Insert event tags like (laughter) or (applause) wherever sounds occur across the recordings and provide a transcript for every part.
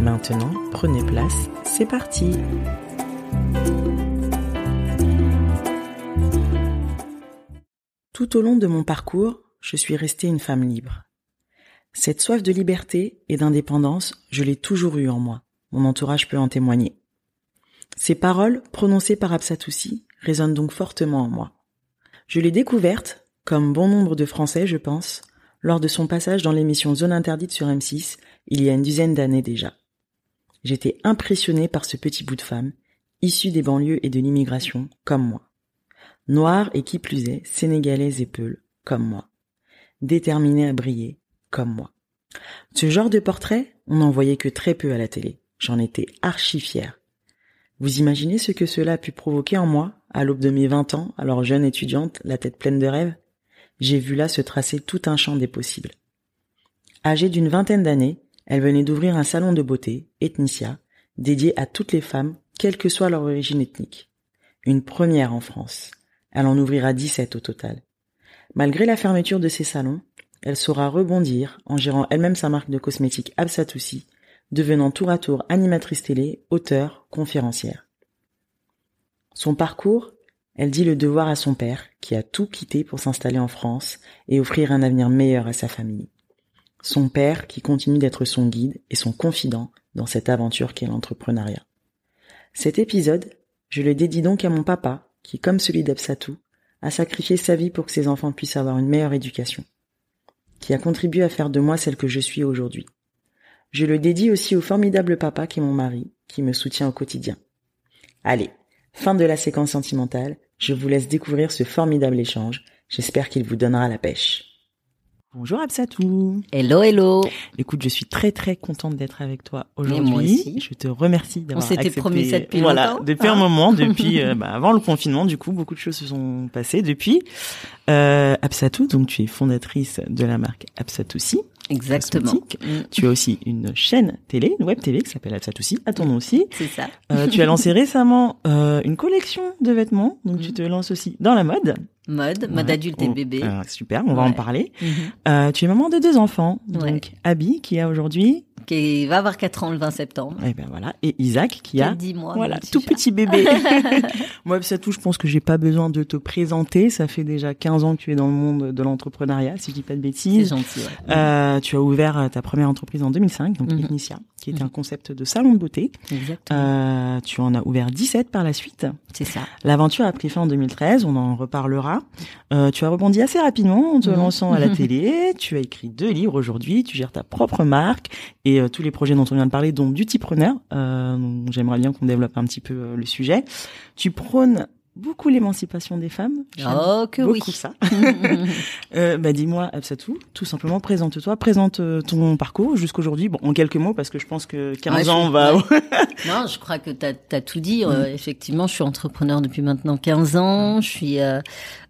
Maintenant, prenez place, c'est parti Tout au long de mon parcours, je suis restée une femme libre. Cette soif de liberté et d'indépendance, je l'ai toujours eue en moi. Mon entourage peut en témoigner. Ces paroles, prononcées par Absatoussi, résonnent donc fortement en moi. Je l'ai découverte, comme bon nombre de Français, je pense, lors de son passage dans l'émission Zone interdite sur M6, il y a une dizaine d'années déjà. J'étais impressionnée par ce petit bout de femme, issu des banlieues et de l'immigration, comme moi. Noire et qui plus est, sénégalaise et peule, comme moi. Déterminée à briller, comme moi. Ce genre de portrait, on n'en voyait que très peu à la télé. J'en étais archi fière. Vous imaginez ce que cela a pu provoquer en moi, à l'aube de mes 20 ans, alors jeune étudiante, la tête pleine de rêves? J'ai vu là se tracer tout un champ des possibles. Âgée d'une vingtaine d'années, elle venait d'ouvrir un salon de beauté, Ethnicia, dédié à toutes les femmes, quelle que soit leur origine ethnique. Une première en France. Elle en ouvrira 17 au total. Malgré la fermeture de ces salons, elle saura rebondir en gérant elle-même sa marque de cosmétiques Absatoussi devenant tour à tour animatrice télé, auteure, conférencière. Son parcours, elle dit le devoir à son père, qui a tout quitté pour s'installer en France et offrir un avenir meilleur à sa famille. Son père qui continue d'être son guide et son confident dans cette aventure qu'est l'entrepreneuriat. Cet épisode, je le dédie donc à mon papa, qui, comme celui d'Absatou, a sacrifié sa vie pour que ses enfants puissent avoir une meilleure éducation, qui a contribué à faire de moi celle que je suis aujourd'hui. Je le dédie aussi au formidable papa qui est mon mari, qui me soutient au quotidien. Allez, fin de la séquence sentimentale, je vous laisse découvrir ce formidable échange. J'espère qu'il vous donnera la pêche. Bonjour Absatou. Hello, hello. Écoute, je suis très très contente d'être avec toi aujourd'hui. Je te remercie d'avoir accepté. On s'était promis ça depuis voilà, longtemps. depuis un moment, depuis (laughs) euh, bah, avant le confinement. Du coup, beaucoup de choses se sont passées depuis. Euh, Absatou, donc tu es fondatrice de la marque Absatoussi. Exactement. Mm. Tu as aussi une chaîne télé, une web télé qui s'appelle Absatoussi, à ton nom aussi. C'est ça. Euh, tu as lancé (laughs) récemment euh, une collection de vêtements, donc tu te lances aussi dans la mode. Mode, mode adulte et Oh, bébé. super, on va en parler. Mhm. Euh, tu es maman de deux enfants, Ouais. donc Abby qui a aujourd'hui, Qui va avoir 4 ans le 20 septembre. et ben voilà, et Isaac qui a a 10 mois. voilà, tout chat. petit bébé. (laughs) (laughs) Moi, c'est tout. Je pense que j'ai pas besoin de te présenter. Ça fait déjà 15 ans que tu es dans le monde de l'entrepreneuriat, si je dis pas de C'est bêtises. gentil, ouais. Euh, tu as ouvert ta première entreprise en 2005, donc. Ethnicia, qui était un concept de salon de beauté. Exactement. Euh, tu en as ouvert 17 par la suite. C'est ça. L'aventure a pris fin en 2013, on en reparlera. Euh, tu as rebondi assez rapidement en te Mhm. lançant à la (laughs) télé. Tu as écrit deux livres aujourd'hui. Tu gères ta propre marque et euh, tous les projets dont on vient de parler, dont Beautypreneur. Euh, J'aimerais bien qu'on développe un petit peu le sujet. Tu prônes beaucoup l'émancipation des femmes. Oh, que oui. beaucoup ça. (laughs) Euh, bah dis-moi, Absatou, tout simplement, présente-toi, présente euh, ton parcours jusqu'aujourd'hui. Bon, en quelques mots, parce que je pense que 15 Ouais, je ans, on va... ouais. (laughs) non, je crois que tu as, tout dit. Euh, effectivement, je suis entrepreneur depuis maintenant 15 ans. Je suis euh,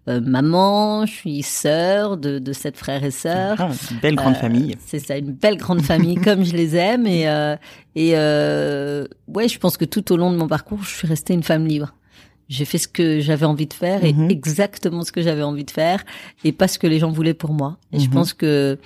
euh, maman, je suis sœur de, de sept frères et sœurs. Ah, une belle grande famille. C'est ça, une belle grande famille comme je les aime. Et, euh, et euh, ouais, je pense que tout au long de mon parcours, je suis restée une femme libre. J'ai fait ce que j'avais envie de faire et Mhm. exactement ce que j'avais envie de faire et pas ce que les gens voulaient pour moi. Et je Mhm. pense que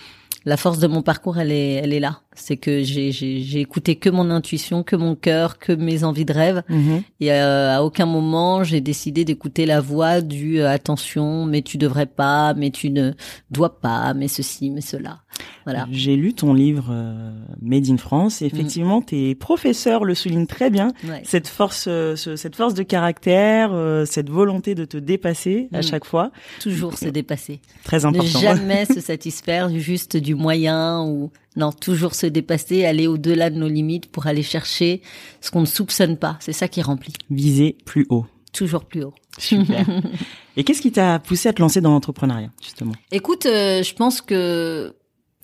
la force de mon parcours, elle est, elle est là. C'est que j'ai j'ai écouté que mon intuition, que mon cœur, que mes envies de rêve. Mhm. Et euh, à aucun moment j'ai décidé d'écouter la voix du euh, attention, mais tu devrais pas, mais tu ne dois pas, mais ceci, mais cela. Voilà. J'ai lu ton livre euh, Made in France et effectivement tes professeurs le soulignent très bien. Ouais. Cette force, euh, ce- cette force de caractère, euh, cette volonté de te dépasser à Mm. chaque fois, Toujours se dépasser. très Ne important. jamais (laughs) se satisfaire juste du moyen ou non, toujours se dépasser, aller au-delà de nos limites pour aller chercher ce qu'on ne soupçonne pas. C'est ça qui remplit. Viser plus haut. Toujours plus haut. Super. (laughs) et qu'est-ce qui t'a poussé à te lancer dans l'entrepreneuriat justement? Écoute, euh, je pense que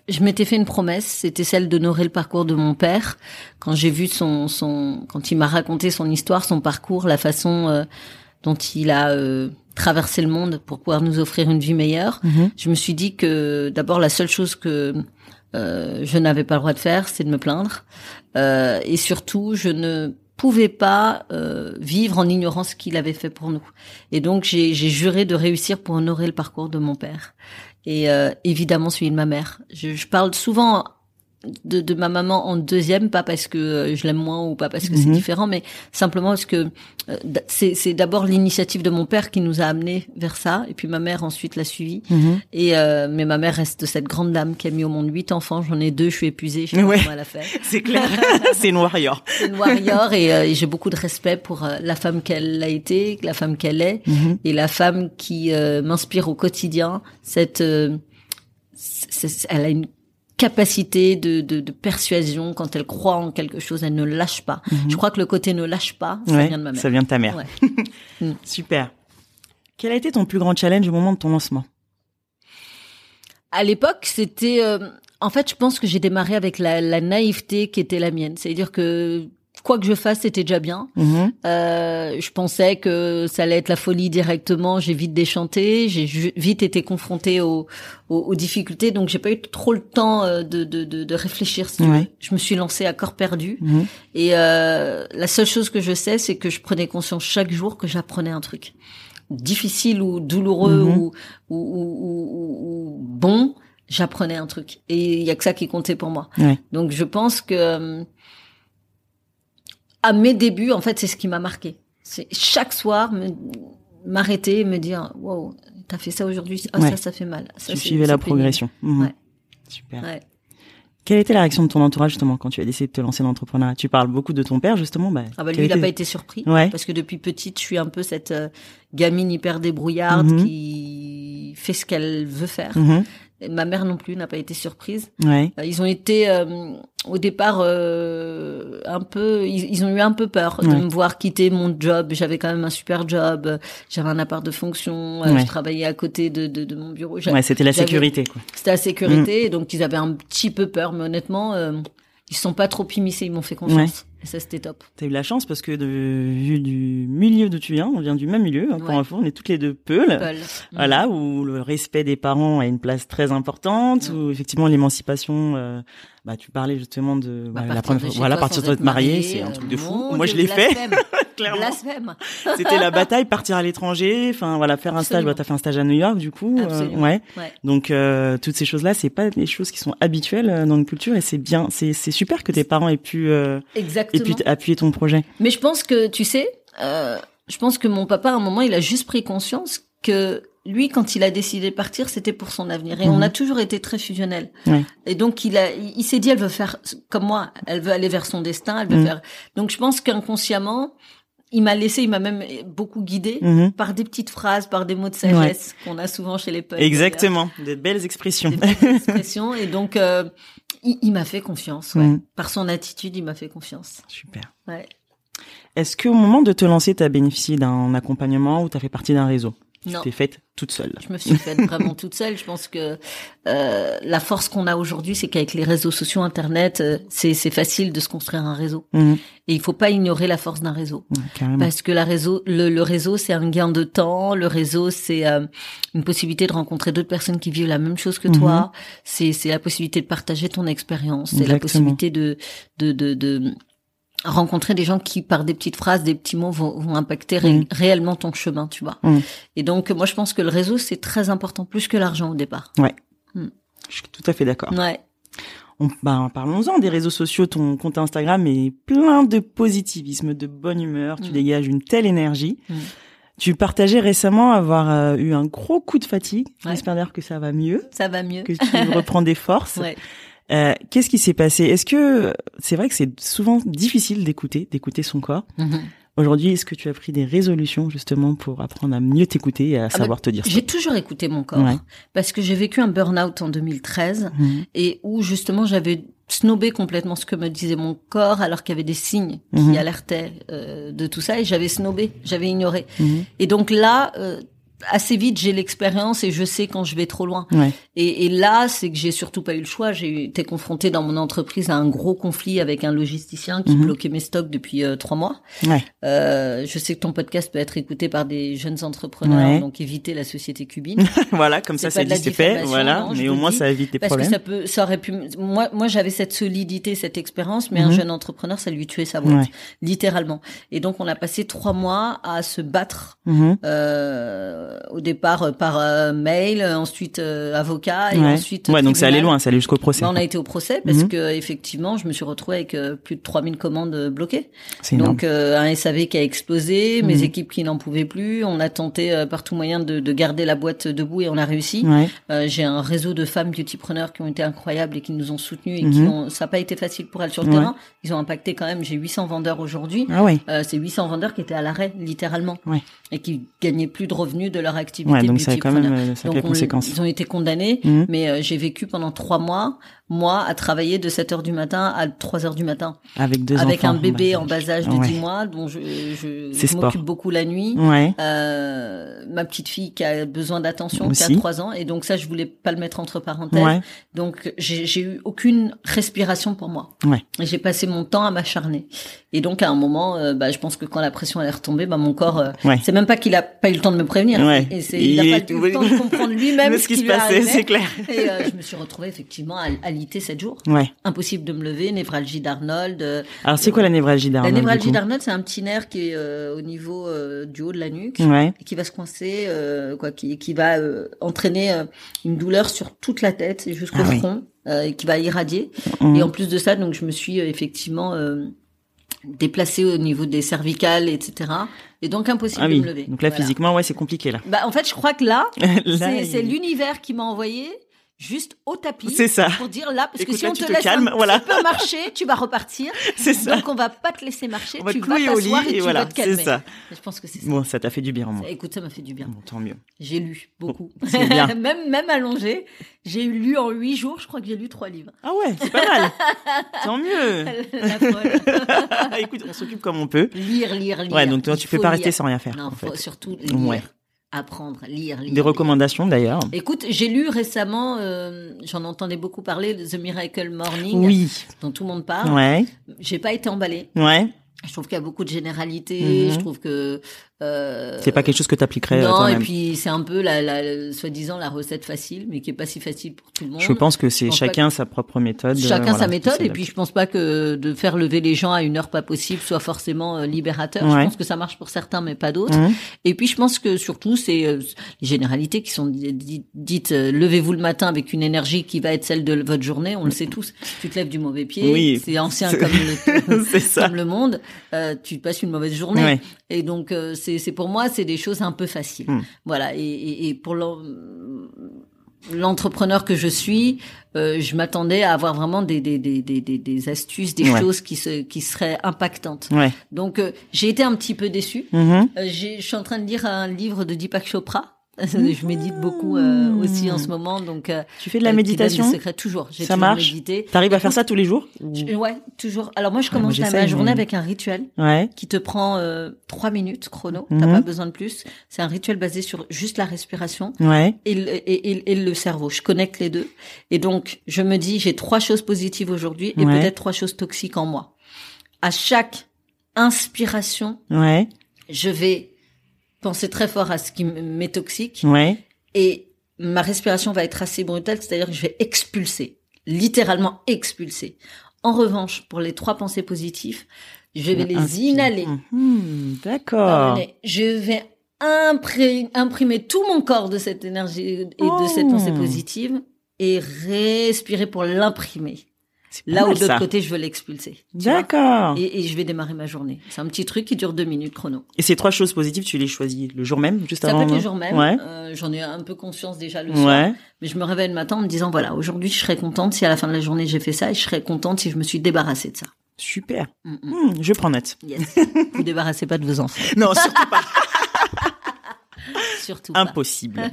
je m'étais fait une promesse, c'était celle d'honorer le parcours de mon père. Quand j'ai vu son, son, quand il m'a raconté son histoire, son parcours, la façon euh, dont il a euh, traversé le monde pour pouvoir nous offrir une vie meilleure, Mhm. je me suis dit que d'abord la seule chose que euh, je n'avais pas le droit de faire, c'est de me plaindre, Euh, et surtout je ne pouvais pas euh, vivre en ignorant ce qu'il avait fait pour nous. Et donc j'ai juré de réussir pour honorer le parcours de mon père et euh, évidemment celui de ma mère. Je, je parle souvent de, de ma maman en deuxième, pas parce que euh, je l'aime moins ou pas parce que c'est Mhm. différent, mais simplement parce que euh, c'est c'est d'abord l'initiative de mon père qui nous a amenés vers ça, et puis ma mère ensuite l'a suivi. Mhm. Et euh, mais ma mère reste cette grande dame qui a mis au monde huit enfants. J'en ai deux, je suis épuisée. Je sais pas Ouais. comment elle a fait. (laughs) C'est clair. (laughs) c'est une warrior. (laughs) C'est une warrior et, euh, et j'ai beaucoup de respect pour euh, la femme qu'elle a été, la femme qu'elle est Mhm. et la femme qui euh, m'inspire au quotidien. Cette, euh, elle a une capacité de, de, de persuasion quand elle croit en quelque chose, elle ne lâche pas. Je crois que le côté ne lâche pas, ça Mhm. Ouais, vient de ma mère. ça vient de ta mère. Ouais. (laughs) Mm. Super. Quel a été ton plus grand challenge au moment de ton lancement? À l'époque, c'était, euh, en fait, je pense que j'ai démarré avec la, la naïveté qui était la mienne. C'est-à-dire que quoi que je fasse, c'était déjà bien. Mhm. Euh, je pensais que ça allait être la folie directement. J'ai vite déchanté. J'ai vite été confrontée aux, aux, aux difficultés. Donc, j'ai pas eu trop le temps euh, de, de, de, de réfléchir. Si. Ouais. Je me suis lancée à corps perdu. Mhm. Et euh, la seule chose que je sais, c'est que je prenais conscience chaque jour que j'apprenais un truc difficile ou douloureux Mhm. ou, ou, ou, ou- bon. J'apprenais un truc. Et il y a que ça qui comptait pour moi. Ouais. Donc, je pense que euh, à mes débuts, en fait, c'est ce qui m'a marqué. C'est chaque soir m'arrêter et me dire, wow, t'as fait ça aujourd'hui, ah Ouais. ça, ça fait mal. Ça, Tu suivais la progression. Mhm. Ouais. Super. Ouais. Quelle était la réaction de ton entourage justement quand tu as décidé de te lancer dans l'entrepreneuriat? Tu parles beaucoup de ton père justement. Bah, Ah bah lui, il a était- pas été surpris. Ouais. Parce que depuis petite, je suis un peu cette euh, gamine hyper débrouillarde Mhm. qui fait ce qu'elle veut faire. Mhm. Ma mère non plus n'a pas été surprise. Ouais. Euh, Ils ont été euh, au départ euh, un peu, ils, ils ont eu un peu peur de me voir quitter mon job. J'avais quand même un super job, j'avais un appart de fonction, euh, Ouais. je travaillais à côté de, de, de mon bureau. C'était la sécurité. C'était la sécurité, donc ils avaient un petit peu peur, mais honnêtement, euh, ils sont pas trop immiscés, ils m'ont fait confiance. Ça, c'était top. T'as eu la chance parce que de, vu du milieu d'où tu viens, on vient du même milieu. Encore Ouais. une fois, on est toutes les deux peules. Paul. Voilà, où le respect des parents a une place très importante, Mm. où effectivement l'émancipation, euh, bah tu parlais justement de Bah, la partir première fois, voilà, partir de te marier, marié, c'est un euh, truc de fou. mon Moi je l'ai fait. (laughs) clairement. Blasphème. (laughs) C'était la bataille, partir à l'étranger, enfin voilà, faire un stage. Bah, t'as fait un stage à New York du coup, euh, ouais. Ouais. Donc euh, toutes ces choses-là, c'est pas des choses qui sont habituelles euh, dans une culture et c'est bien, c'est c'est super que tes parents aient pu euh, aient Exactement. pu t- appuyer ton projet. Mais je pense que, tu sais, euh, je pense que mon papa, à un moment, il a juste pris conscience que lui, quand il a décidé de partir, c'était pour son avenir. Et Mhm. on a toujours été très fusionnels. Ouais. Et donc, il a, il s'est dit, elle veut faire comme moi. Elle veut aller vers son destin. Elle veut Mhm. faire. Donc, je pense qu'inconsciemment, il m'a laissé, il m'a même beaucoup guidé Mhm. par des petites phrases, par des mots de sagesse qu'on a souvent chez les peuples. Exactement, des belles expressions. Des belles expressions. Et donc, euh, il, il m'a fait confiance. Ouais. Mhm. Par son attitude, il m'a fait confiance. Super. Ouais. Est-ce qu'au moment de te lancer, tu as bénéficié d'un accompagnement ou tu as fait partie d'un réseau? Non. t'es faite toute seule. Je me suis faite vraiment toute seule. Je pense que euh, la force qu'on a aujourd'hui, c'est qu'avec les réseaux sociaux, Internet, euh, c'est facile de se construire un réseau. Mhm. Et il faut pas ignorer la force d'un réseau. Ouais. Parce que la réseau, le, le réseau, c'est un gain de temps. Le réseau, c'est euh, une possibilité de rencontrer d'autres personnes qui vivent la même chose que toi. C'est c'est la possibilité de partager ton expérience. C'est la possibilité de, de de de rencontrer des gens qui, par des petites phrases, des petits mots, vont, vont impacter ré- Mhm. réellement ton chemin, tu vois. Mhm. Et donc, moi, je pense que le réseau, c'est très important, plus que l'argent au départ. Je suis tout à fait d'accord. Ouais. on, ben, parlons-en des réseaux sociaux. Ton compte Instagram est plein de positivisme, de bonne humeur. Tu Mm. dégages une telle énergie. Mm. Tu partageais récemment avoir euh, eu un gros coup de fatigue. Ouais. J'espère d'ailleurs que ça va mieux, Ça va mieux. que tu (laughs) reprends des forces. Ouais. Euh, Qu'est-ce qui s'est passé? Est-ce que c'est vrai que c'est souvent difficile d'écouter, d'écouter son corps Mhm. Aujourd'hui, est-ce que tu as pris des résolutions justement pour apprendre à mieux t'écouter et à bah, savoir te dire ça? J'ai toujours écouté mon corps Ouais. parce que j'ai vécu un burn-out en 2013 Mhm. et où justement j'avais snobé complètement ce que me disait mon corps alors qu'il y avait des signes qui Mhm. alertaient euh, de tout ça et j'avais snobé, j'avais ignoré. Et donc là, euh, assez vite, j'ai l'expérience et je sais quand je vais trop loin. Ouais. Et, et là, c'est que j'ai surtout pas eu le choix. J'ai été confrontée dans mon entreprise à un gros conflit avec un logisticien qui Mhm. bloquait mes stocks depuis euh, trois mois. Ouais. Euh, je sais que ton podcast peut être écouté par des jeunes entrepreneurs, Ouais. donc évitez la société cubine. (laughs) voilà, comme ça, la dit, c'est fait. Voilà, non, mais au moins dis, ça évite des Parce problèmes. que ça peut, ça aurait pu. Moi, moi, j'avais cette solidité, cette expérience, mais un Mhm. jeune entrepreneur, ça lui tuait sa boîte, littéralement. Et donc, on a passé trois mois à se battre. Mhm. Euh, au départ euh, par euh, mail, ensuite euh, avocat et Ouais. ensuite Ouais, donc ça allait loin, ça allait jusqu'au procès. Bah, on a été au procès parce Mhm. que effectivement, je me suis retrouvée avec euh, plus de 3000 commandes euh, bloquées. Donc euh, un SAV qui a explosé, mes Mhm. équipes qui n'en pouvaient plus. On a tenté euh, par tout moyen de, de garder la boîte debout et on a réussi. Ouais. Euh, J'ai un réseau de femmes beautypreneurs qui ont été incroyables et qui nous ont soutenus et qui Mhm. ont. Ça n'a pas été facile pour elles sur le terrain. Ils ont impacté quand même. J'ai 800 vendeurs aujourd'hui. Ah ouais. Euh, c'est 800 vendeurs qui étaient à l'arrêt littéralement et qui gagnaient plus de revenus de leur activité Ouais, de donc ça a quand même euh, Donc, on- conséquences. ils ont été condamnés, Mhm. mais euh, j'ai vécu pendant trois mois, moi, à travailler de 7 heures du matin à 3 heures du matin, Avec deux avec enfants. un bébé Bah, en bas âge de ouais. 10 mois, dont je, je, je m'occupe beaucoup la nuit. Ouais. Euh, ma petite fille qui a besoin d'attention, qui a 3 ans, et donc ça, je voulais pas le mettre entre parenthèses. Ouais. Donc j'ai eu aucune respiration pour moi. Ouais. Et j'ai passé mon temps à m'acharner. Et donc à un moment, euh, bah, je pense que quand la pression est retombée, bah, mon corps, euh, c'est même pas qu'il a pas eu le temps de me prévenir, Ouais. et c'est, il a pas eu le temps de comprendre lui-même (laughs) ce, qui qui se passait, c'est clair. Et euh, je me suis retrouvée effectivement l'IT 7 jours. Ouais. Impossible de me lever, névralgie d'Arnold. euh, Alors c'est quoi la névralgie la d'Arnold du névralgie d'Arnold, c'est un petit nerf qui est euh, au niveau du haut de la nuque Ouais. et qui va se coincer, quoi, qui, qui va entraîner une douleur sur toute la tête jusqu'au Ah oui. front, et qui va irradier. Mhm. Et en plus de ça, donc je me suis effectivement déplacée au niveau des cervicales, etc. Et donc impossible Ah de me lever. Donc là Voilà. physiquement, ouais, c'est compliqué là. Bah en fait, je crois que là, (laughs) Là, c'est il- c'est l'univers qui m'a envoyé juste au tapis. C'est ça. Pour dire là, parce Écoute, que si là, on te te laisse calmes, un voilà. petit peu marcher, tu vas repartir. (laughs) C'est ça. Donc on va pas te laisser marcher, On va tu te vas t'asseoir lit et, et tu voilà, vas te c'est calmer. ça. Je pense que c'est ça. Bon, ça t'a fait du bien moins. Écoute, ça m'a fait du bien. Bon, tant mieux. J'ai lu beaucoup. C'est bien. (laughs) même même allongé, j'ai lu en huit jours. Je crois que j'ai lu trois livres. Ah ouais, c'est pas mal. (laughs) tant mieux. La folle. Écoute, on s'occupe comme on peut. lire, lire, lire. Ouais, donc toi, tu peux pas lire. rester sans rien faire. Non, en faut fait. surtout lire, Ouais. Apprendre, lire, lire. Des recommandations d'ailleurs. Écoute, j'ai lu récemment, euh, j'en entendais beaucoup parler, The Miracle Morning, Oui. dont tout le monde parle. Ouais. J'ai pas été emballée. Ouais. Je trouve qu'il y a beaucoup de généralités. Mhm. Je trouve que euh, C'est pas quelque chose que t'appliquerais euh, non, et puis c'est un peu la, la, soi-disant la recette facile, mais qui est pas si facile pour tout le monde. Je pense que c'est chacun sa propre méthode. Chacun voilà, sa méthode, et puis je pense pas que de faire lever les gens à une heure pas possible soit forcément euh, libérateur. Je pense que ça marche pour certains, mais pas d'autres. Mhm. Et puis je pense que surtout c'est euh, les généralités qui sont di- di- dites euh, levez-vous le matin avec une énergie qui va être celle de votre journée. On le sait tous. Tu te lèves du mauvais pied, Oui. c'est ancien comme le (laughs) comme le monde. Euh, tu passes une mauvaise journée. Ouais. Et donc euh, c'est c'est pour moi c'est des choses un peu faciles. Hmm. Voilà. Et, et, et pour l'en- l'entrepreneur que je suis, euh, je m'attendais à avoir vraiment des des des des, des, astuces, des Ouais. choses qui se qui seraient impactantes. Ouais. Donc euh, j'ai été un petit peu déçue. Mhm. Euh, je suis en train de lire un livre de Deepak Chopra. (laughs) je médite beaucoup euh, aussi en ce moment, donc euh, Tu fais de la euh, méditation des secrets toujours. J'ai Ça toujours marche médité. T'arrives à faire ça tous les jours Je- ouais, toujours. Alors moi, je moi, commence ma j'essaye, journée mais- avec un rituel Ouais. qui te prend euh, trois minutes chrono. T'as pas besoin de plus. C'est un rituel basé sur juste la respiration Ouais. et le, et, et- et le cerveau. Je connecte les deux. Et donc, je me dis, j'ai trois choses positives aujourd'hui et Ouais. peut-être trois choses toxiques en moi. À chaque inspiration, Ouais. je vais penser très fort à ce qui m'est toxique Ouais. et ma respiration va être assez brutale, c'est-à-dire que je vais expulser, littéralement expulser. En revanche, pour les trois pensées positives, je vais les inhaler. Par D'accord. Je vais impré- imprimer tout mon corps de cette énergie et de Oh. cette pensée positive et respirer pour l'imprimer. Là où de l'autre ça. côté, je veux l'expulser. D'accord. Et, Et, et je vais démarrer ma journée. C'est un petit truc qui dure deux minutes chrono. ces trois choses positives, tu les choisis le jour même, juste Ça avant peut être le jour même. Ouais. Euh, J'en ai un peu conscience déjà le soir. Ouais. Mais je me réveille le matin en me disant, voilà, aujourd'hui, je serais contente si à la fin de la journée, j'ai fait ça et je serais contente si je me suis débarrassée de ça. Super. Mm, mm. Hmm, je prends note. Yes. (laughs) Vous débarrassez pas de vos enfants. Non, surtout pas. (laughs) Surtout. Impossible.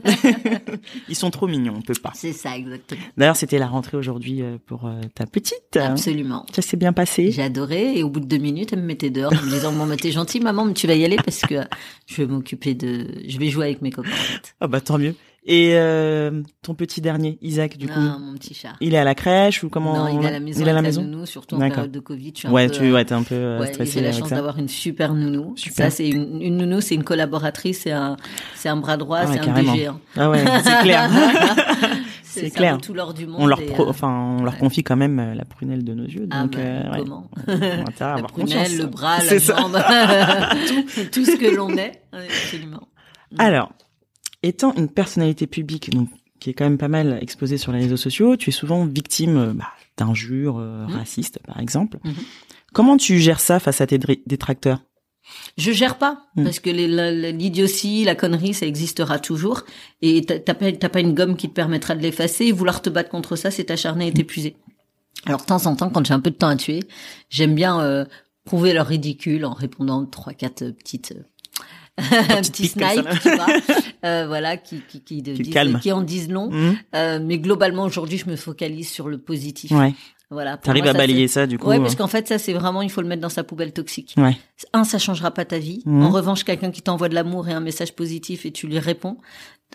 (laughs) Ils sont trop mignons, on peut pas. C'est ça, exactement. D'ailleurs, c'était la rentrée aujourd'hui euh, pour euh, ta petite. Absolument. Ça s'est bien passé. J'ai adoré et au bout de deux minutes, elle me mettait dehors en me disant bon, bah, t'es gentil, maman, mais tu vas y aller parce que je vais m'occuper de, je vais jouer avec mes copains. En fait. Ah bah tant mieux. Et euh, ton petit dernier, Isaac, du coup, Ah, mon petit chat. il est à la crèche ou comment non, il est à la maison. Il est à la maison. nounou, surtout en période de Covid. Je suis un Ouais, peu, tu euh, ouais, t'es un peu euh, Ouais, et stressé j'ai la chance d'avoir une super nounou. Super. Ça, c'est une, une nounou, c'est une collaboratrice, c'est un, c'est un bras droit, Ah ouais, c'est un. DG. hein. Ah ouais, c'est clair. (laughs) C'est clair. tout l'or du monde. on leur pro- euh, enfin, on leur confie quand même euh, la prunelle de nos yeux. ah Donc, bah, euh, ouais. comment On a (laughs) La prunelle, confiance. le bras, la jambe, (laughs) tout, tout ce que l'on est, absolument. Alors, étant une personnalité publique, donc qui est quand même pas mal exposée sur les réseaux sociaux, tu es souvent victime euh, bah, d'injures euh, Mhm. racistes, par exemple. Mhm. Comment tu gères ça face à tes détracteurs? Je gère pas Mm. parce que l'idiotie, la connerie, ça existera toujours et t'as pas, pas une gomme qui te permettra de l'effacer. Et vouloir te battre contre ça, c'est t'acharner et t'épuiser. Alors de temps en temps, quand j'ai un peu de temps à tuer, j'aime bien euh, prouver leur ridicule en répondant trois quatre euh, petites comme snipes, ça. tu vois, (laughs) euh, voilà, qui qui qui, de- Qui en disent long. Mhm. Euh, mais globalement, aujourd'hui, je me focalise sur le positif. Ouais. Voilà. T'arrives à ça, balayer ça, du coup. Ouais, euh, parce qu'en fait, ça, c'est vraiment, il faut le mettre dans sa poubelle toxique. Ouais. Un, ça changera pas ta vie. Mhm. En revanche, quelqu'un qui t'envoie de l'amour et un message positif et tu lui réponds.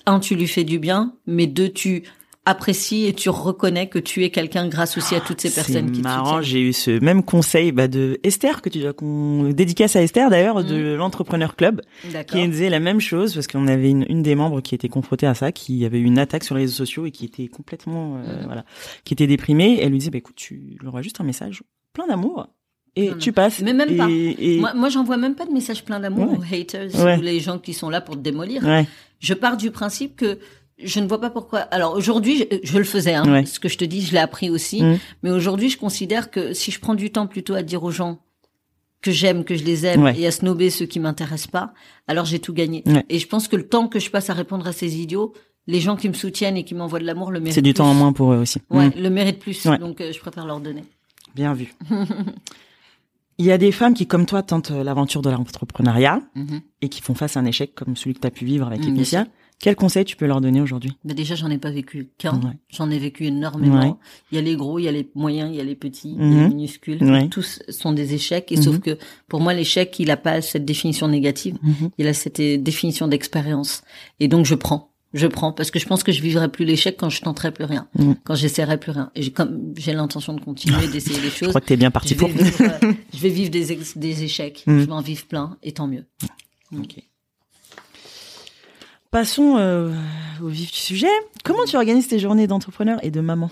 Un, tu lui fais du bien, mais deux, tu apprécies et tu reconnais que tu es quelqu'un grâce aussi à toutes ces personnes qui C'est te marrant, soutiennent. j'ai eu ce même conseil bah, de Esther que tu dois qu'on dédicace à Esther d'ailleurs de l'entrepreneur club qui disait la même chose parce qu'on avait une, une des membres qui était confrontée à ça, qui avait eu une attaque sur les réseaux sociaux et qui était complètement euh, Mhm. voilà, qui était déprimée. Elle lui disait bah écoute, tu leur as juste un message plein d'amour et Plein tu passes. Mais même et, pas. et- Moi, moi j'envoie même pas de messages pleins d'amour Ouais. aux haters Ouais. ou les gens qui sont là pour te démolir. ouais, Je pars du principe que je ne vois pas pourquoi. Alors aujourd'hui, je, je le faisais. Hein, Ouais. Ce que je te dis, je l'ai appris aussi. Mhm. Mais aujourd'hui, je considère que si je prends du temps plutôt à dire aux gens que j'aime, que je les aime, Ouais. et à snober ceux qui m'intéressent pas, alors j'ai tout gagné. Ouais. Et je pense que le temps que je passe à répondre à ces idiots, les gens qui me soutiennent et qui m'envoient de l'amour le méritent. c'est du temps en moins pour eux aussi. Ouais, Mhm. le mérite plus. Donc euh, je préfère leur donner. Bien vu. (laughs) Il y a des femmes qui, comme toi, tentent euh, l'aventure de l'entrepreneuriat Mhm. et qui font face à un échec comme celui que tu as pu vivre avec Mm, Initia. Quel conseil tu peux leur donner aujourd'hui? Mais déjà, j'en ai pas vécu qu'un. Ouais. J'en ai vécu énormément. Ouais. Il y a les gros, il y a les moyens, il y a les petits, il y a Mhm. les minuscules. Ouais. Tous sont des échecs. Et Mhm. sauf que pour moi, l'échec, il a pas cette définition négative. Mhm. Il a cette euh, définition d'expérience. Et donc, je prends. Je prends parce que je pense que je vivrai plus l'échec quand je tenterai plus rien, Mhm. quand j'essaierai plus rien. Et comme j'ai l'intention de continuer (laughs) d'essayer des Je choses. crois que t'es bien parti Je pour. vivre, (laughs) euh, je vais vivre des, des échecs. Mhm. Je vais en vivre plein, et tant mieux. Ok. Passons euh, au vif du sujet. Comment tu organises tes journées d'entrepreneur et de maman?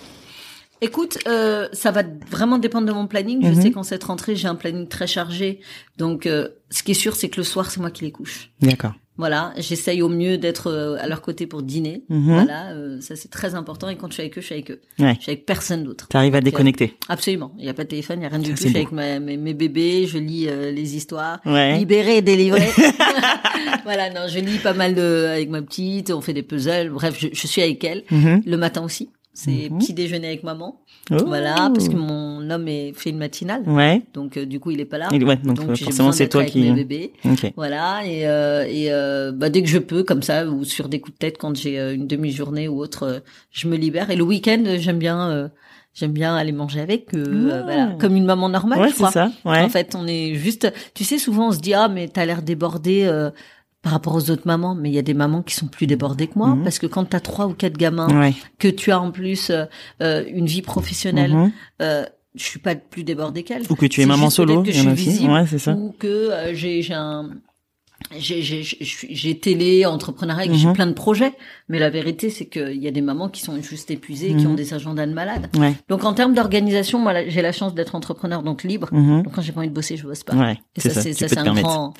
Écoute, euh, ça va vraiment dépendre de mon planning. Je Mhm. sais qu'en cette rentrée, j'ai un planning très chargé. Donc, euh, ce qui est sûr, c'est que le soir, c'est moi qui les couche. D'accord. Voilà, j'essaye au mieux d'être euh, à leur côté pour dîner. Mhm. Voilà, euh, ça c'est très important. Et quand je suis avec eux, je suis avec eux. Ouais. Je suis avec personne d'autre. T'arrives à euh, déconnecter. Absolument. Il n'y a pas de téléphone, il n'y a rien du Ça, tout. c'est Je suis avec ma- mes, mes bébés, je lis euh, les histoires. Ouais. Libéré, délivré. (laughs) (laughs) voilà, non, je lis pas mal de, avec ma petite, on fait des puzzles. Bref, je, je suis avec elle. Mhm. Le matin aussi. C'est Mhm. petit déjeuner avec maman. Oh. Voilà, parce que mon homme est, fait une matinale. Ouais. Donc, euh, du coup, il est pas là. Et ouais, donc, j'ai forcément c'est toi avec qui. mes bébés. Ok. Voilà, et, euh, et euh, bah, dès que je peux, comme ça, ou sur des coups de tête, quand j'ai euh, une demi-journée ou autre, euh, je me libère. Et le week-end, j'aime bien, euh, j'aime bien aller manger avec eux, euh, Ah. voilà, comme une maman normale, Ouais, je crois. ça. Ouais. En fait, on est juste, tu sais, souvent on se dit ah mais t'as l'air débordée euh, par rapport aux autres mamans, mais il y a des mamans qui sont plus débordées que moi, Mhm. parce que quand t'as trois ou quatre gamins, Ouais. que tu as en plus euh, euh, une vie professionnelle, Mhm. euh, je suis pas plus débordée qu'elle. Ou que tu es maman solo. que je suis visible Ouais, c'est ça. ou que euh, j'ai j'ai un j'ai j'ai j'ai- j'ai télé entrepreneuriat et que Mhm. j'ai plein de projets mais la vérité c'est qu'il y a des mamans qui sont juste épuisées qui Mhm. ont des agendas de malades Ouais. donc en termes d'organisation moi j'ai la chance d'être entrepreneur donc libre Mhm. donc quand j'ai pas envie de bosser je bosse pas Ouais. et ça c'est Tu un permettre. grand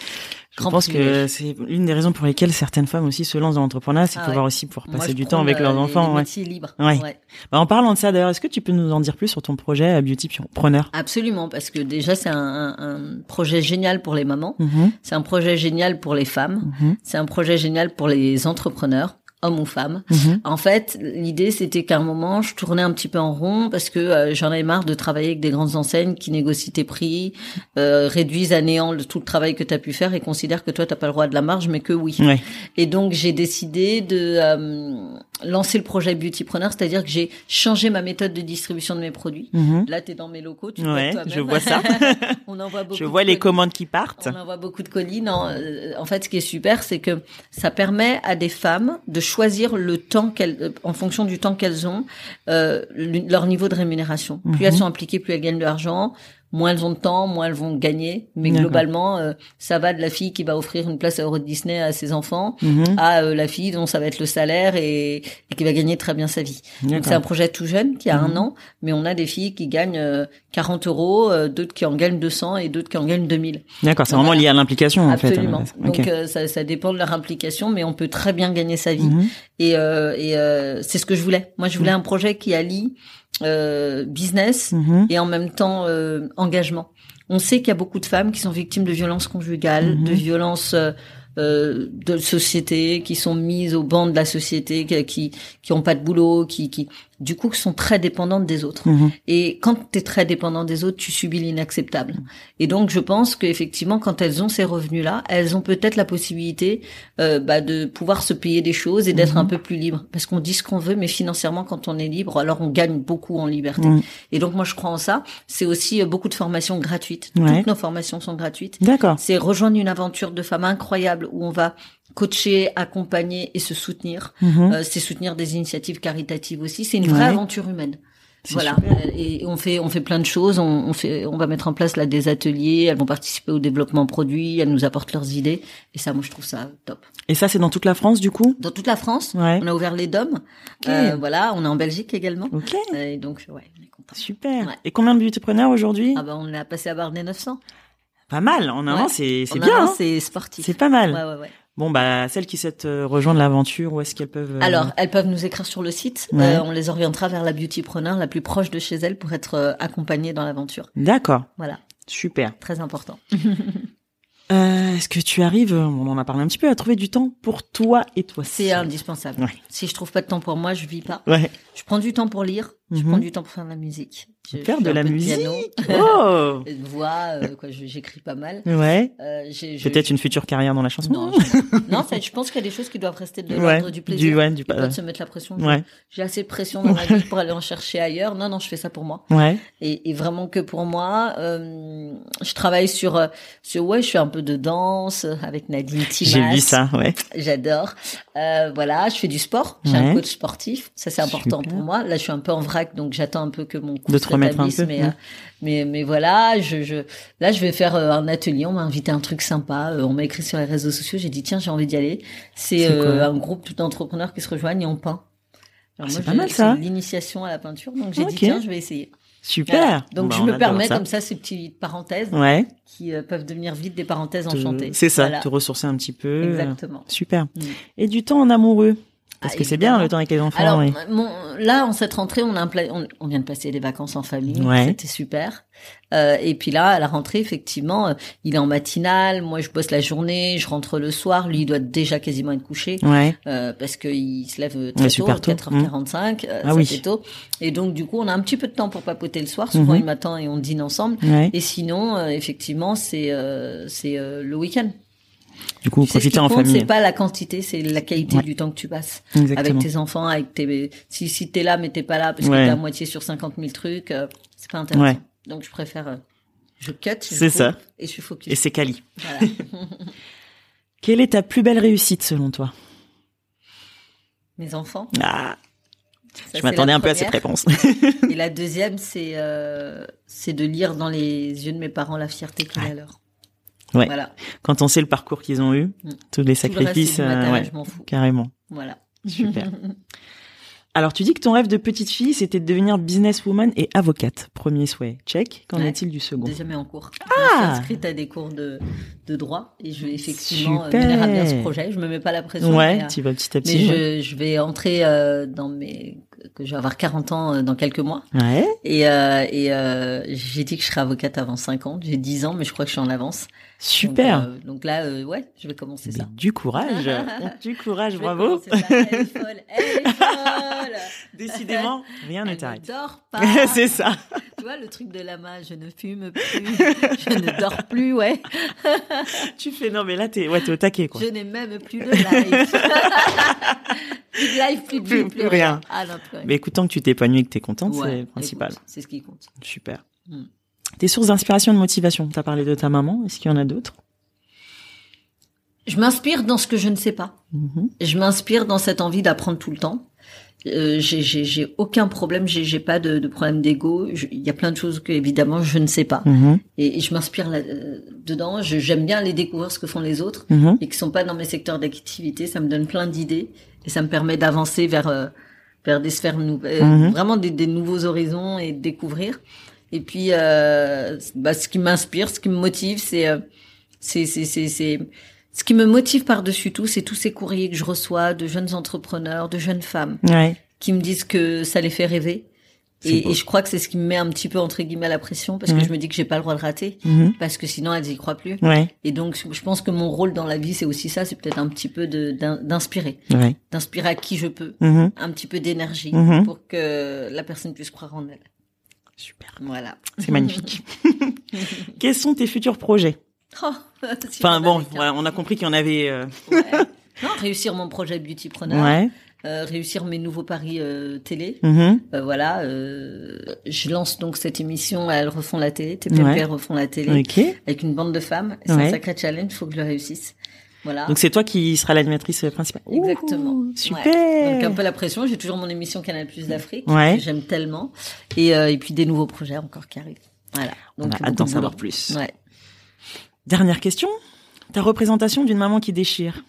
Je pense que c'est l'une des raisons pour lesquelles certaines femmes aussi se lancent dans l'entrepreneuriat, c'est Ah pour ouais. voir aussi pour passer du temps avec le- leurs les- enfants. Les ouais. métiers libres. Ouais. Ouais. Bah, en parlant de ça d'ailleurs, est-ce que tu peux nous en dire plus sur ton projet à Beauty Preneur? Absolument, parce que déjà c'est un, projet génial pour les mamans, Mhm, c'est un projet génial pour les femmes, mhm, c'est un projet génial pour les entrepreneurs, hommes ou femmes. mhm. En fait, l'idée c'était qu'à un moment, je tournais un petit peu en rond parce que euh, j'en avais marre de travailler avec des grandes enseignes qui négocient tes prix, euh, réduisent à néant le- tout le travail que tu as pu faire et considèrent que toi t'as pas le droit de la marge, mais que oui. Ouais. Et donc j'ai décidé de euh, lancer le projet Beautypreneur, c'est-à-dire que j'ai changé ma méthode de distribution de mes produits. mhm. Là, tu es dans mes locaux, tu Ouais, vois je vois ça. (laughs) On envoie beaucoup Je vois les commandes qui partent. On envoie beaucoup de colis. Non, euh, en fait, ce qui est super, c'est que ça permet à des femmes de choisir le temps qu'elles, euh, en fonction du temps qu'elles ont, euh, le- leur niveau de rémunération. Plus Mhm. elles sont impliquées, plus elles gagnent de l'argent. Moins elles ont de temps, moins elles vont gagner. Mais globalement, euh, ça va de la fille qui va offrir une place à Euro Disney à ses enfants Mhm. à euh, la fille dont ça va être le salaire et, et qui va gagner très bien sa vie. Donc c'est un projet tout jeune qui a Mhm. un an, mais on a des filles qui gagnent euh, 40 euros, euh, d'autres qui en gagnent 200 et d'autres qui en gagnent 2000. D'accord, c'est vraiment lié à l'implication en fait. Absolument. Ok. Donc euh, ça, ça dépend de leur implication, mais on peut très bien gagner sa vie. Mhm. Et, euh, et euh, c'est ce que je voulais. Moi, je voulais un projet qui allie euh, business Mhm. et en même temps euh, engagement. On sait qu'il y a beaucoup de femmes qui sont victimes de violences conjugales, Mhm. de violences euh, euh, de société, qui sont mises au banc de la société, qui qui qui ont pas de boulot, qui qui du coup qui sont très dépendantes des autres. Mhm. Et quand tu es très dépendant des autres, tu subis l'inacceptable. Et donc, je pense qu'effectivement, quand elles ont ces revenus-là, elles ont peut-être la possibilité euh, bah, de pouvoir se payer des choses et d'être Mhm. un peu plus libre. Parce qu'on dit ce qu'on veut, mais financièrement, quand on est libre, alors on gagne beaucoup en liberté. Mhm. Et donc, moi, je crois en ça. C'est aussi euh, beaucoup de formations gratuites. Ouais. Toutes nos formations sont gratuites. D'accord. C'est rejoindre une aventure de femmes incroyable où on va coacher, accompagner et se soutenir. Mhm. Euh, c'est soutenir des initiatives caritatives aussi. C'est une Ouais. vraie aventure humaine. Voilà. super. Euh, Et on fait on fait plein de choses. On, on fait on va mettre en place là des ateliers. Elles vont participer au développement produit. Elles nous apportent leurs idées. Et ça, moi, je trouve ça top. Et ça, c'est dans toute la France du coup? Dans toute la France, Ouais. on a ouvert les DOM. Ok. Euh, voilà, on est en Belgique également. Ok. Et donc ouais, on est content. Super. Ouais. Et combien de beautypreneurs aujourd'hui? Ah bah on a passé à barre des 900. Pas mal. En un an, c'est c'est En bien. hein. c'est sportif. C'est pas mal. Ouais, ouais, ouais. Bon bah celles qui souhaitent euh, rejoindre l'aventure, où est-ce qu'elles peuvent euh, Alors, elles peuvent nous écrire sur le site. Ouais. Euh, on les orientera vers la beautypreneur la plus proche de chez elles pour être euh, accompagnées dans l'aventure. D'accord. Voilà, Super. très important. (laughs) Euh, est-ce que tu arrives, on en a parlé un petit peu, à trouver du temps pour toi et toi C'est indispensable. Ouais. Si je trouve pas de temps pour moi, je vis pas. Ouais. Je prends du temps pour lire. Je Mhm. prends du temps pour faire de la musique. Je, Faire je de la musique. piano, Oh. (laughs) de voix, euh, quoi. J'écris pas mal. Ouais. Euh, Peut-être une future carrière dans la chanson. Non, je... (laughs) non, ça, je pense qu'il y a des choses qui doivent rester de Ouais. l'ordre du plaisir. Du ouais, du pas pas. de se mettre la pression. Ouais. J'ai assez de pression dans ma vie pour aller en chercher ailleurs. Non, non, je fais ça pour moi. Ouais. Et, et vraiment que pour moi. Euh, je travaille sur, euh, sur, ouais, je fais un peu de danse avec Nadine Timas. J'ai vu ça. Ouais. J'adore. Euh, voilà, je fais du sport. J'ai Ouais. un coach sportif. Ça, c'est important Super. pour moi. Là, je suis un peu en vrac, donc j'attends un peu que mon cours De se te remettre un rétablisse, peu, Mais, ouais. euh, mais, mais voilà, je, je, là, je vais faire euh, un atelier. On m'a invité à un truc sympa. On m'a écrit sur les réseaux sociaux. J'ai dit, tiens, j'ai envie d'y aller. C'est euh, un groupe d'entrepreneurs qui se rejoignent et on peint. Ah, c'est pas mal, ça. L'initiation à la peinture. Donc, j'ai Ok. dit, tiens, je vais essayer. Super. Voilà. Donc, Bah, je me permets ça. comme ça ces petites parenthèses Ouais. qui euh, peuvent devenir vite des parenthèses enchantées. C'est ça. Voilà. Te ressourcer un petit peu. Exactement. Super. Mm. Et du temps en amoureux? Parce Ah, que c'est bien le temps avec les enfants. Alors, oui. mon, là, en cette rentrée, on, a un pla- on, on vient de passer des vacances en famille. Ouais. C'était super. Euh, et puis là, à la rentrée, effectivement, euh, il est en matinale. Moi, je bosse la journée. Je rentre le soir. Lui, il doit déjà quasiment être couché. Ouais. euh, parce qu'il se lève très Ouais, tôt, super tôt. 4h45, euh, Ah ça oui. fait tôt. Et donc, du coup, on a un petit peu de temps pour papoter le soir. Souvent, Mhm. il m'attend et on dîne ensemble. Ouais. Et sinon, euh, effectivement, c'est euh, c'est euh, le week-end. Du coup, profiter en compte, famille. c'est pas la quantité, c'est la qualité Ouais. du temps que tu passes Exactement. avec tes enfants, avec tes. Si si t'es là mais t'es pas là parce que Ouais. t'es à moitié sur 50 000 trucs, euh, c'est pas intéressant. Ouais. Donc je préfère. euh, je cut. C'est ça. Et je suis focus. Et c'est quali. Voilà. (laughs) (laughs) Quelle est ta plus belle réussite selon toi? Mes enfants. Ah, ça, je m'attendais un peu à cette réponse. Et la deuxième, c'est euh, c'est de lire dans les yeux de mes parents la fierté qu'il Ouais. a leur. Ouais. Voilà. Quand on sait le parcours qu'ils ont eu, Mm. tous les Tout le reste, sacrifices, euh, matériel, ouais, je m'en fous. carrément. Voilà. Super. (laughs) Alors, tu dis que ton rêve de petite fille, c'était de devenir businesswoman et avocate. Premier souhait. Check. Qu'en Ouais. est-il du second? Déjà mis en cours. Ah Je suis inscrite à des cours de, de droit et je vais effectivement euh, Super. mener à bien ce projet. Je me mets pas la pression. Ouais, mais, euh, tu vas petit à mais petit. ouais. je, je vais entrer euh, dans mes que je vais avoir 40 ans euh, dans quelques mois Ouais. et euh, et euh, j'ai dit que je serais avocate avant 50 j'ai 10 ans mais je crois que je suis en avance Super. donc, euh, donc là euh, ouais je vais commencer Mais ça du courage. (laughs) du courage, Je bravo. ça. elle est folle elle est folle (laughs) Décidément, rien ne elle ne t'arrête. dort (laughs) pas C'est ça. tu vois le truc de lama je ne fume plus je ne dors plus ouais Tu fais, non, mais là, t'es, ouais, t'es au taquet, quoi. Je n'ai même plus de live. plus de live, plus Plus- plus, plus rien. rien. Ah non, plus rien. Mais écoute, tant que tu t'épanouis et que t'es contente, Ouais, c'est le principal. C'est ce qui compte. Super. Mm. Tes sources d'inspiration et de motivation. T'as parlé de ta maman. Est-ce qu'il y en a d'autres? Je m'inspire dans ce que je ne sais pas. Mhm. Je m'inspire dans cette envie d'apprendre tout le temps. Euh, j'ai- j'ai j'ai aucun problème, j'ai j'ai pas de, de problème d'ego. Il y a plein de choses que évidemment je ne sais pas, Mhm. et, et je m'inspire là- euh, dedans. J'aime bien aller découvrir ce que font les autres Mhm. et qui sont pas dans mes secteurs d'activité. Ça me donne plein d'idées et ça me permet d'avancer vers euh, vers des sphères nouvelles, Mhm. vraiment des, des nouveaux horizons et de découvrir. Et puis, euh, bah, ce qui m'inspire, ce qui me motive, c'est euh, c'est c'est c'est c'est ce qui me motive par-dessus tout, c'est tous ces courriers que je reçois de jeunes entrepreneurs, de jeunes femmes Ouais. qui me disent que ça les fait rêver. Et, je crois que c'est ce qui me met un petit peu entre guillemets la pression parce Mhm. que je me dis que j'ai pas le droit de rater Mhm. parce que sinon elles y croient plus. Ouais. Et donc je pense que mon rôle dans la vie c'est aussi ça, c'est peut-être un petit peu d'inspirer, Ouais. d'inspirer à qui je peux, Mhm. un petit peu d'énergie Mhm. pour que la personne puisse croire en elle. Super. Voilà. C'est magnifique. (laughs) Quels sont tes futurs projets? Oh, (laughs) Enfin bon, on a compris qu'il y en avait. euh, Ouais. Non, réussir mon projet Beautypreneur, Ouais. euh, réussir mes nouveaux paris euh, télé. Mhm. Euh, voilà, euh, je lance donc cette émission Elles refont la télé, TPP Ouais. refont la télé, Ok. avec une bande de femmes. C'est Ouais. un sacré challenge, faut que je le réussisse. Voilà. Donc c'est toi qui seras l'animatrice principale. Exactement. Ouh, Ouais. super. Donc un peu la pression. J'ai toujours mon émission Canal Plus d'Afrique Ouais. que j'aime tellement, et, euh, et puis des nouveaux projets encore qui arrivent. Voilà. On Donc a hâte beaucoup d'en de savoir plus. Ouais. Dernière question. Ta représentation d'une maman qui déchire.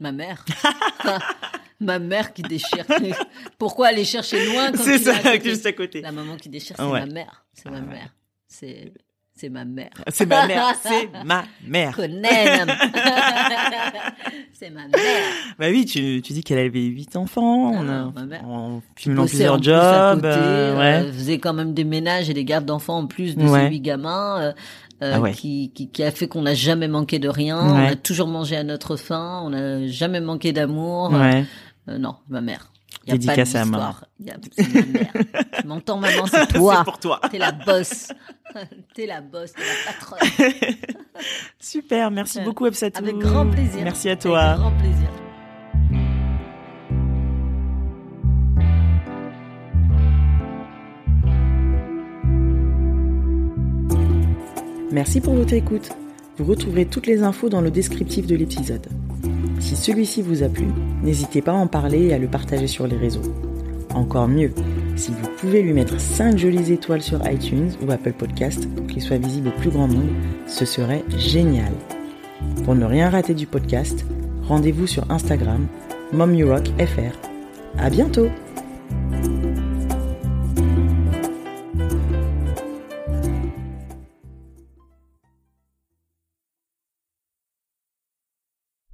Ma mère. (laughs) Ma mère qui déchire. (laughs) Pourquoi aller chercher loin quand C'est ça, juste à côté. La maman qui déchire, c'est Ouais. ma mère. C'est ma mère. C'est c'est ma mère. C'est ma mère. (laughs) C'est ma mère. (laughs) C'est ma mère. Bah oui, tu, tu dis qu'elle avait huit enfants. Ah on a, non, ma mère. en cumulant plusieurs plus à jobs. côté, euh, euh, ouais. faisait quand même des ménages et des gardes d'enfants en plus de Ouais. ces huit gamins. euh, euh, Ah ouais. qui, qui, qui a fait qu'on n'a jamais manqué de rien, on a toujours mangé à notre faim, on n'a jamais manqué d'amour. Ouais. Euh, non, ma mère. Y a pas Dédicace à a- c'est ma mère. tu m'entends, maman, c'est (laughs) toi. C'est pour toi. T'es la bosse. (laughs) T'es la bosse, t'es la patronne. (laughs) Super, merci beaucoup Absatou. Avec grand plaisir. Merci à Avec toi. grand plaisir. Merci pour votre écoute. Vous retrouverez toutes les infos dans le descriptif de l'épisode. Si celui-ci vous a plu, n'hésitez pas à en parler et à le partager sur les réseaux. Encore mieux, si vous pouvez lui mettre 5 jolies étoiles sur iTunes ou Apple Podcast pour qu'il soit visible au plus grand nombre, ce serait génial. Pour ne rien rater du podcast, rendez-vous sur Instagram, MomUrockFR. À bientôt!